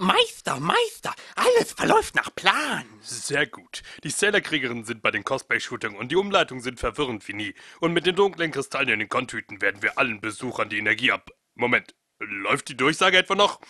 Meister, Meister, alles verläuft nach Plan. Sehr gut. Die Sailor-Kriegerinnen sind bei den Cosplay-Shootern und die Umleitungen sind verwirrend wie nie. Und mit den dunklen Kristallen in den Kontüten werden wir allen Besuchern die Energie ab... Moment, läuft die Durchsage etwa noch?